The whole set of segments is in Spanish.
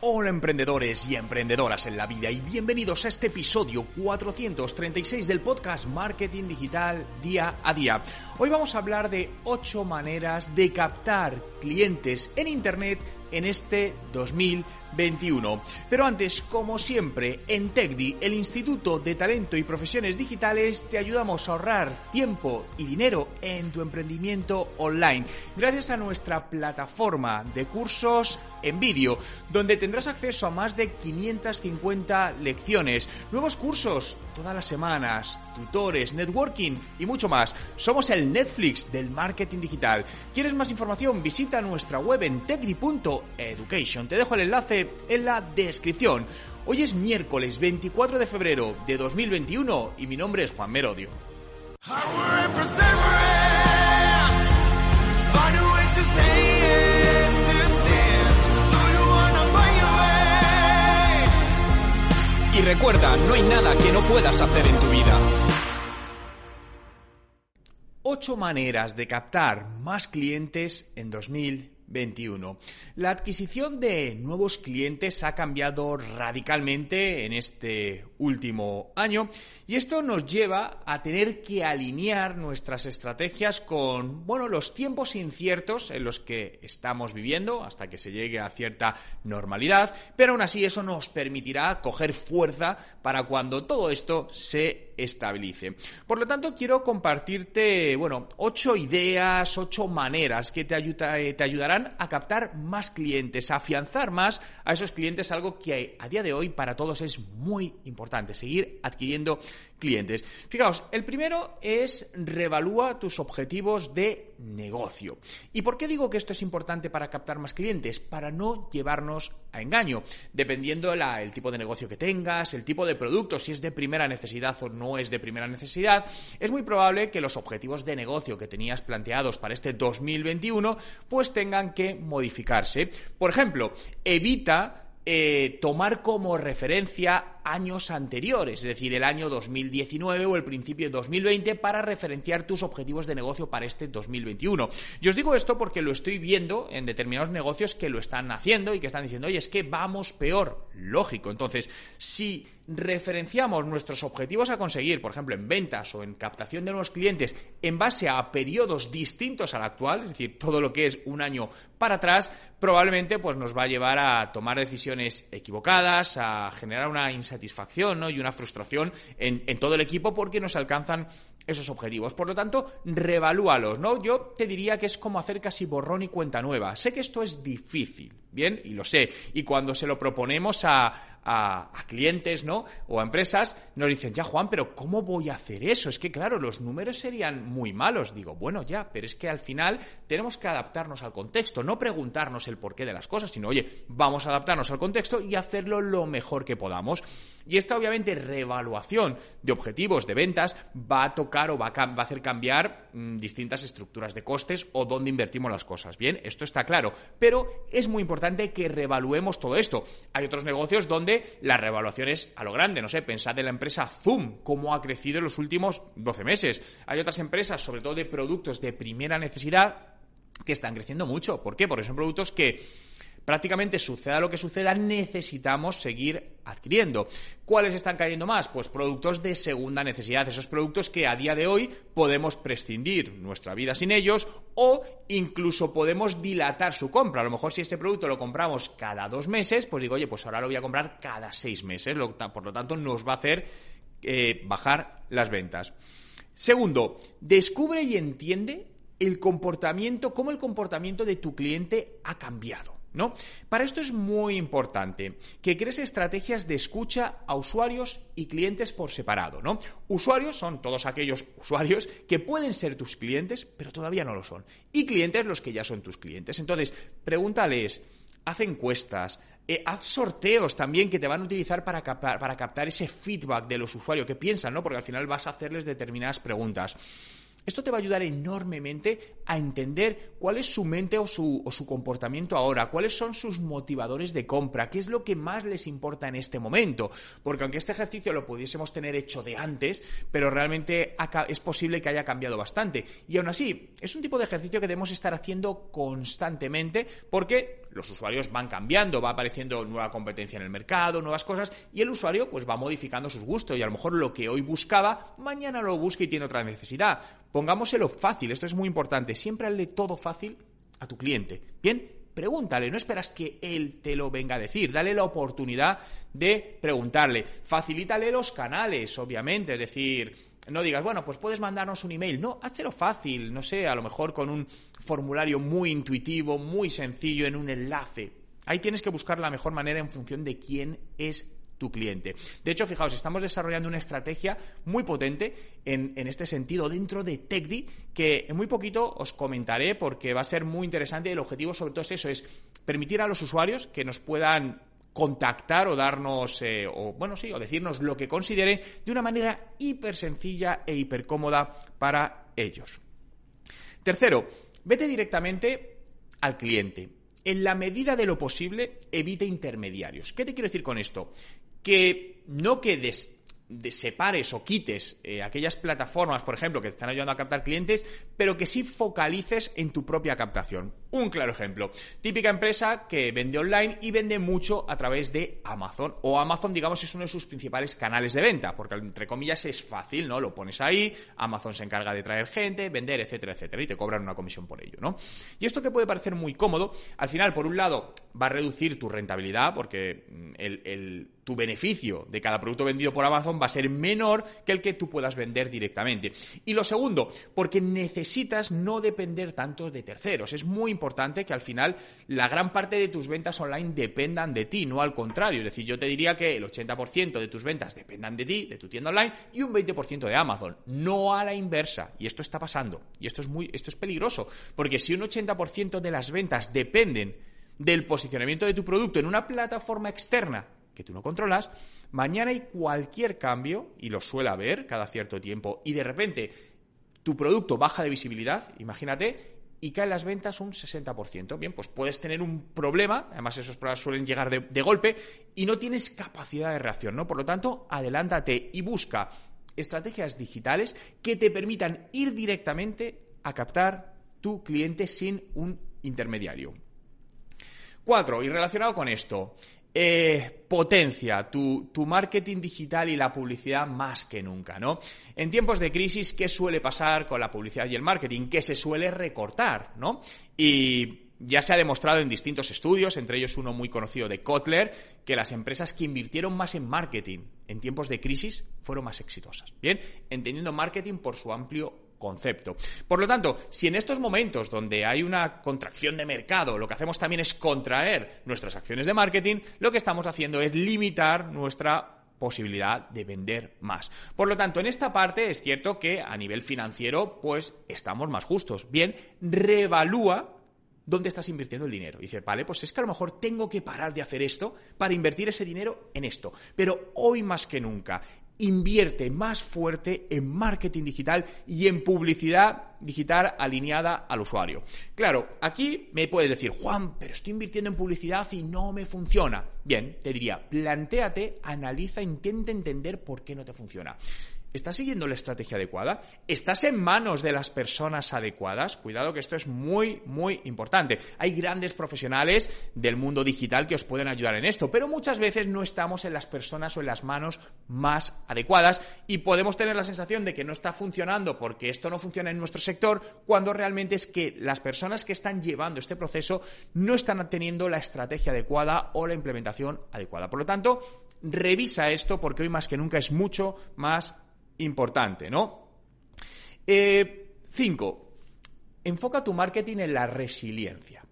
Hola emprendedores y emprendedoras en la vida y bienvenidos a este episodio 436 del podcast Marketing Digital Día a Día. Hoy vamos a hablar de 8 maneras de captar clientes en Internet en este 2021. Pero antes, como siempre, en TechDi, el Instituto de Talento y Profesiones Digitales, te ayudamos a ahorrar tiempo y dinero en tu emprendimiento online, gracias a nuestra plataforma de cursos en vídeo, donde tendrás acceso a más de 550 lecciones, nuevos cursos todas las semanas, tutores, networking y mucho más. Somos el Netflix del marketing digital. ¿Quieres más información? Visita nuestra web en techdi.education. Te dejo el enlace en la descripción. Hoy es miércoles 24 de febrero de 2021 y mi nombre es Juan Merodio. Y recuerda, no hay nada que no puedas hacer en tu vida. 8 maneras de captar más clientes en 2020. 21. La adquisición de nuevos clientes ha cambiado radicalmente en este último año y esto nos lleva a tener que alinear nuestras estrategias con, bueno, los tiempos inciertos en los que estamos viviendo hasta que se llegue a cierta normalidad, pero aún así eso nos permitirá coger fuerza para cuando todo esto se estabilice. Por lo tanto, quiero compartirte, bueno, ocho ideas, ocho maneras que te, eh, te ayudarán a captar más clientes, a afianzar más a esos clientes, algo que a día de hoy para todos es muy importante, seguir adquiriendo clientes. Fijaos, el primero es revalúa tus objetivos de negocio. ¿Y por qué digo que esto es importante para captar más clientes? Para no llevarnos a engaño, dependiendo el tipo de negocio que tengas, el tipo de producto, si es de primera necesidad o no es de primera necesidad, es muy probable que los objetivos de negocio que tenías planteados para este 2021 pues tengan que modificarse. Por ejemplo, evita eh, tomar como referencia años anteriores, es decir, el año 2019 o el principio de 2020 para referenciar tus objetivos de negocio para este 2021. Yo os digo esto porque lo estoy viendo en determinados negocios que lo están haciendo y que están diciendo, oye, es que vamos peor. Lógico. Entonces, si referenciamos nuestros objetivos a conseguir, por ejemplo, en ventas o en captación de nuevos clientes, en base a periodos distintos al actual, es decir, todo lo que es un año para atrás, probablemente pues nos va a llevar a tomar decisiones equivocadas, a generar una insatisfacción satisfacción ¿no? y una frustración en, en todo el equipo porque no se alcanzan esos objetivos. Por lo tanto, revalúalos, ¿no? Yo te diría que es como hacer casi borrón y cuenta nueva. Sé que esto es difícil, ¿bien? Y lo sé. Y cuando se lo proponemos a, a, clientes, ¿no? O a empresas, nos dicen, ya Juan, pero ¿cómo voy a hacer eso? Es que claro, los números serían muy malos. Digo, bueno, ya, pero es que al final tenemos que adaptarnos al contexto, no preguntarnos el porqué de las cosas, sino, oye, vamos a adaptarnos al contexto y hacerlo lo mejor que podamos. Y esta, obviamente, reevaluación de objetivos de ventas va a tocar o va a, hacer cambiar mm, distintas estructuras de costes o dónde invertimos las cosas. Bien, esto está claro, pero es muy importante que reevaluemos todo esto. Hay otros negocios donde la revaluación es a lo grande. No sé, pensad en la empresa Zoom, cómo ha crecido en los últimos 12 meses. Hay otras empresas, sobre todo de productos de primera necesidad, que están creciendo mucho. ¿Por qué? Porque son productos que prácticamente suceda lo que suceda, necesitamos seguir adquiriendo. ¿Cuáles están cayendo más? Pues productos de segunda necesidad, esos productos que a día de hoy podemos prescindir nuestra vida sin ellos o incluso podemos dilatar su compra. A lo mejor si este producto lo compramos cada dos meses, pues digo, oye, pues ahora lo voy a comprar cada seis meses, por lo tanto nos va a hacer eh, bajar las ventas. Segundo, descubre y entiende el comportamiento, cómo el comportamiento de tu cliente ha cambiado. ¿No? Para esto es muy importante que crees estrategias de escucha a usuarios y clientes por separado, ¿no? Usuarios son todos aquellos usuarios que pueden ser tus clientes, pero todavía no lo son. Y clientes los que ya son tus clientes. Entonces, pregúntales, haz encuestas, eh, haz sorteos también que te van a utilizar para captar, para captar ese feedback de los usuarios que piensan, ¿no? Porque al final vas a hacerles determinadas preguntas. Esto te va a ayudar enormemente a entender cuál es su mente o su, comportamiento ahora, cuáles son sus motivadores de compra, qué es lo que más les importa en este momento. Porque aunque este ejercicio lo pudiésemos tener hecho de antes, pero realmente es posible que haya cambiado bastante. Y aún así, es un tipo de ejercicio que debemos estar haciendo constantemente porque los usuarios van cambiando, va apareciendo nueva competencia en el mercado, nuevas cosas, y el usuario pues va modificando sus gustos y a lo mejor lo que hoy buscaba, mañana lo busca y tiene otra necesidad. Pongámoselo fácil, esto es muy importante, siempre hazle todo fácil a tu cliente. Bien, pregúntale, no esperas que él te lo venga a decir, dale la oportunidad de preguntarle, facilítale los canales, obviamente, es decir, no digas, bueno, pues puedes mandarnos un email. No, hazlo fácil, no sé, a lo mejor con un formulario muy intuitivo, muy sencillo, en un enlace. Ahí tienes que buscar la mejor manera en función de quién es tu cliente. De hecho, fijaos, estamos desarrollando una estrategia muy potente en, este sentido dentro de TechDi que en muy poquito os comentaré porque va a ser muy interesante el objetivo sobre todo es eso, es permitir a los usuarios que nos puedan contactar o darnos, eh, o bueno, sí, o decirnos lo que consideren de una manera hiper sencilla e hiper cómoda para ellos. Tercero, vete directamente al cliente. En la medida de lo posible, evite intermediarios. ¿Qué te quiero decir con esto? Que no quedes de separes o quites eh, aquellas plataformas, por ejemplo, que te están ayudando a captar clientes, pero que sí focalices en tu propia captación. Un claro ejemplo. Típica empresa que vende online y vende mucho a través de Amazon. O Amazon, digamos, es uno de sus principales canales de venta, porque entre comillas es fácil, ¿no? Lo pones ahí, Amazon se encarga de traer gente, vender, etcétera, etcétera, y te cobran una comisión por ello, ¿no? Y esto que puede parecer muy cómodo, al final, por un lado, va a reducir tu rentabilidad, porque mm, el tu beneficio de cada producto vendido por Amazon va a ser menor que el que tú puedas vender directamente. Y lo segundo, porque necesitas no depender tanto de terceros. Es muy importante que al final la gran parte de tus ventas online dependan de ti, no al contrario. Es decir, yo te diría que el 80% de tus ventas dependan de ti, de tu tienda online, y un 20% de Amazon, no a la inversa. Y esto está pasando. Y esto es muy, esto es peligroso, porque si un 80% de las ventas dependen del posicionamiento de tu producto en una plataforma externa que tú no controlas, mañana hay cualquier cambio, y lo suele haber cada cierto tiempo, y de repente tu producto baja de visibilidad, imagínate, y caen las ventas un 60%. Bien, pues puedes tener un problema, además esos problemas suelen llegar de, de, golpe, y no tienes capacidad de reacción, ¿no? Por lo tanto, adelántate y busca estrategias digitales que te permitan ir directamente a captar tu cliente sin un intermediario. Cuatro, y relacionado con esto, eh, potencia tu, marketing digital y la publicidad más que nunca, ¿no? En tiempos de crisis, ¿qué suele pasar con la publicidad y el marketing? Que se suele recortar, ¿no? Y ya se ha demostrado en distintos estudios, entre ellos uno muy conocido de Kotler, que las empresas que invirtieron más en marketing en tiempos de crisis fueron más exitosas. Bien, entendiendo marketing por su amplio concepto. Por lo tanto, si en estos momentos donde hay una contracción de mercado, lo que hacemos también es contraer nuestras acciones de marketing, lo que estamos haciendo es limitar nuestra posibilidad de vender más. Por lo tanto, en esta parte es cierto que a nivel financiero, pues estamos más justos. Bien, reevalúa dónde estás invirtiendo el dinero. dice, vale, pues es que a lo mejor tengo que parar de hacer esto para invertir ese dinero en esto. Pero hoy más que nunca, invierte más fuerte en marketing digital y en publicidad digital alineada al usuario. Claro, aquí me puedes decir, Juan, pero estoy invirtiendo en publicidad y no me funciona. Bien, te diría, plantéate, analiza, intenta entender por qué no te funciona. ¿Estás siguiendo la estrategia adecuada? ¿Estás en manos de las personas adecuadas? Cuidado que esto es muy, muy importante. Hay grandes profesionales del mundo digital que os pueden ayudar en esto, pero muchas veces no estamos en las personas o en las manos más adecuadas y podemos tener la sensación de que no está funcionando porque esto no funciona en nuestro sector, cuando realmente es que las personas que están llevando este proceso no están teniendo la estrategia adecuada o la implementación adecuada. Por lo tanto, revisa esto porque hoy más que nunca es mucho más importante, ¿no? Eh, cinco, enfoca tu marketing en la resiliencia.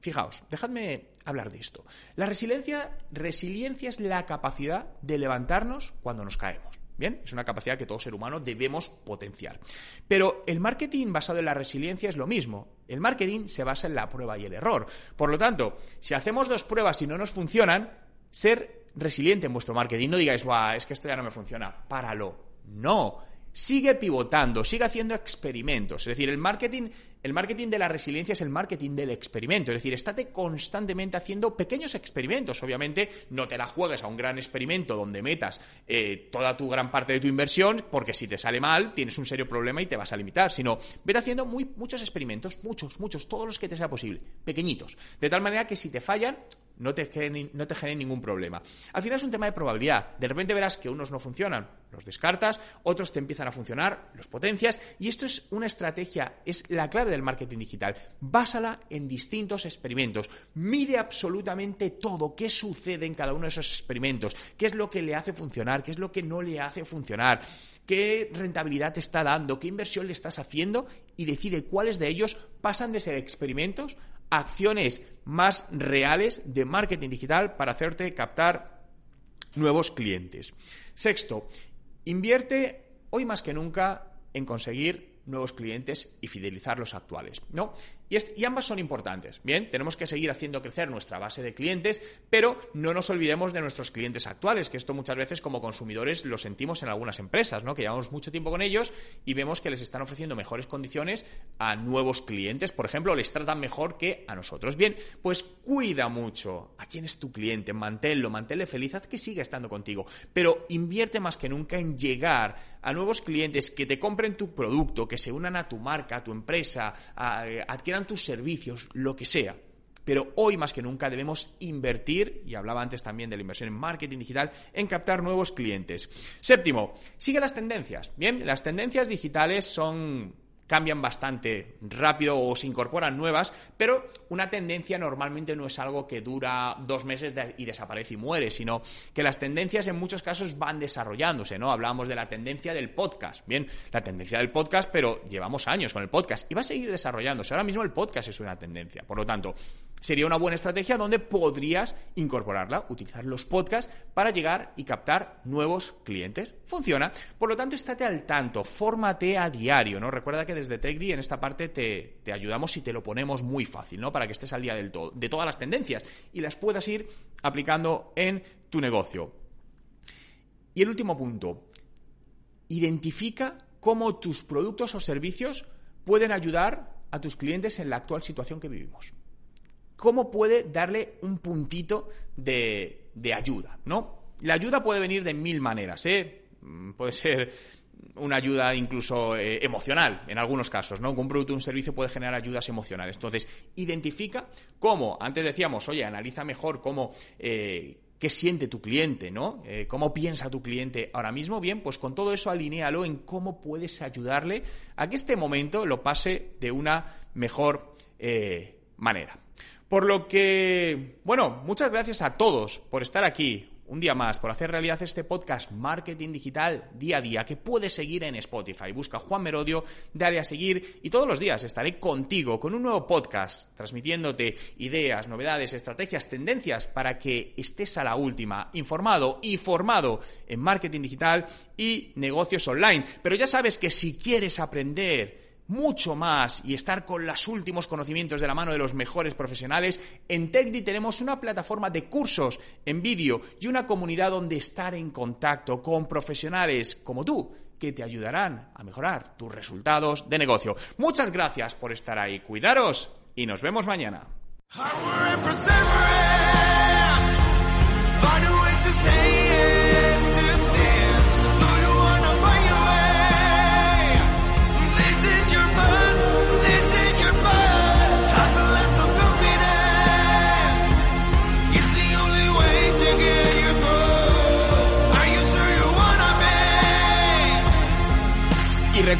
Fijaos, dejadme hablar de esto. La resiliencia, resiliencia es la capacidad de levantarnos cuando nos caemos. Bien, es una capacidad que todo ser humano debemos potenciar. Pero el marketing basado en la resiliencia es lo mismo. El marketing se basa en la prueba y el error. Por lo tanto, si hacemos dos pruebas y no nos funcionan, ser resiliente en vuestro marketing. No digáis, es que esto ya no me funciona. Páralo. No. sigue pivotando, sigue haciendo experimentos. Es decir, el marketing, el marketing de la resiliencia es el marketing del experimento. Es decir, estate constantemente haciendo pequeños experimentos. Obviamente, no te la juegues a un gran experimento donde metas eh, toda tu gran parte de tu inversión, porque si te sale mal, tienes un serio problema y te vas a limitar. Sino, ver haciendo muy, muchos experimentos, muchos, muchos, todos los que te sea posible, pequeñitos. De tal manera que si te fallan, no te, generen, ningún problema. Al final es un tema de probabilidad. De repente verás que unos no funcionan, los descartas, otros te empiezan a funcionar, los potencias, y esto es una estrategia, es la clave del marketing digital. Básala en distintos experimentos. Mide absolutamente todo, qué sucede en cada uno de esos experimentos, qué es lo que le hace funcionar, qué es lo que no le hace funcionar qué rentabilidad te está dando, qué inversión le estás haciendo y decide cuáles de ellos pasan de ser experimentos acciones más reales de marketing digital para hacerte captar nuevos clientes. Sexto, invierte hoy más que nunca en conseguir nuevos clientes y fidelizar los actuales, ¿no? Y, ambas son importantes. Bien, tenemos que seguir haciendo crecer nuestra base de clientes, pero no nos olvidemos de nuestros clientes actuales, que esto muchas veces como consumidores lo sentimos en algunas empresas, ¿no? Que llevamos mucho tiempo con ellos y vemos que les están ofreciendo mejores condiciones a nuevos clientes, por ejemplo, les tratan mejor que a nosotros. Bien, pues cuida mucho a quién es tu cliente, manténlo, manténle feliz, haz que siga estando contigo, pero invierte más que nunca en llegar a nuevos clientes que te compren tu producto, que se unan a tu marca, a tu empresa, a, adquieran tus servicios, lo que sea. Pero hoy más que nunca debemos invertir, y hablaba antes también de la inversión en marketing digital, en captar nuevos clientes. Séptimo, sigue las tendencias. Bien, las tendencias digitales son cambian bastante rápido o se incorporan nuevas, pero una tendencia normalmente no es algo que dura dos meses y desaparece y muere, sino que las tendencias en muchos casos van desarrollándose, ¿no? Hablábamos de la tendencia del podcast, bien, la tendencia del podcast, pero llevamos años con el podcast y va a seguir desarrollándose. Ahora mismo el podcast es una tendencia, por lo tanto, sería una buena estrategia donde podrías incorporarla, utilizar los podcasts para llegar y captar nuevos clientes. Funciona. Por lo tanto, estate al tanto, fórmate a diario, ¿no? Recuerda que desde TechD en esta parte te, te, ayudamos y te lo ponemos muy fácil, ¿no? Para que estés al día del todo, de todas las tendencias y las puedas ir aplicando en tu negocio. Y el último punto, identifica cómo tus productos o servicios pueden ayudar a tus clientes en la actual situación que vivimos cómo puede darle un puntito de, ayuda, ¿no? La ayuda puede venir de mil maneras, ¿eh? Mm, puede ser una ayuda incluso eh, emocional en algunos casos, ¿no? Un producto o un servicio puede generar ayudas emocionales. Entonces, identifica cómo, antes decíamos, oye, analiza mejor cómo, eh, qué siente tu cliente, ¿no? Eh, cómo piensa tu cliente ahora mismo. Bien, pues con todo eso alinealo en cómo puedes ayudarle a que este momento lo pase de una mejor manera. Por lo que, bueno, muchas gracias a todos por estar aquí un día más, por hacer realidad este podcast Marketing Digital día a día, que puedes seguir en Spotify. Busca Juan Merodio, dale a seguir y todos los días estaré contigo con un nuevo podcast, transmitiéndote ideas, novedades, estrategias, tendencias para que estés a la última, informado y formado en marketing digital y negocios online. Pero ya sabes que si quieres aprender, mucho más y estar con los últimos conocimientos de la mano de los mejores profesionales, en TechDi tenemos una plataforma de cursos en vídeo y una comunidad donde estar en contacto con profesionales como tú que te ayudarán a mejorar tus resultados de negocio. Muchas gracias por estar ahí. Cuidaros y nos vemos mañana.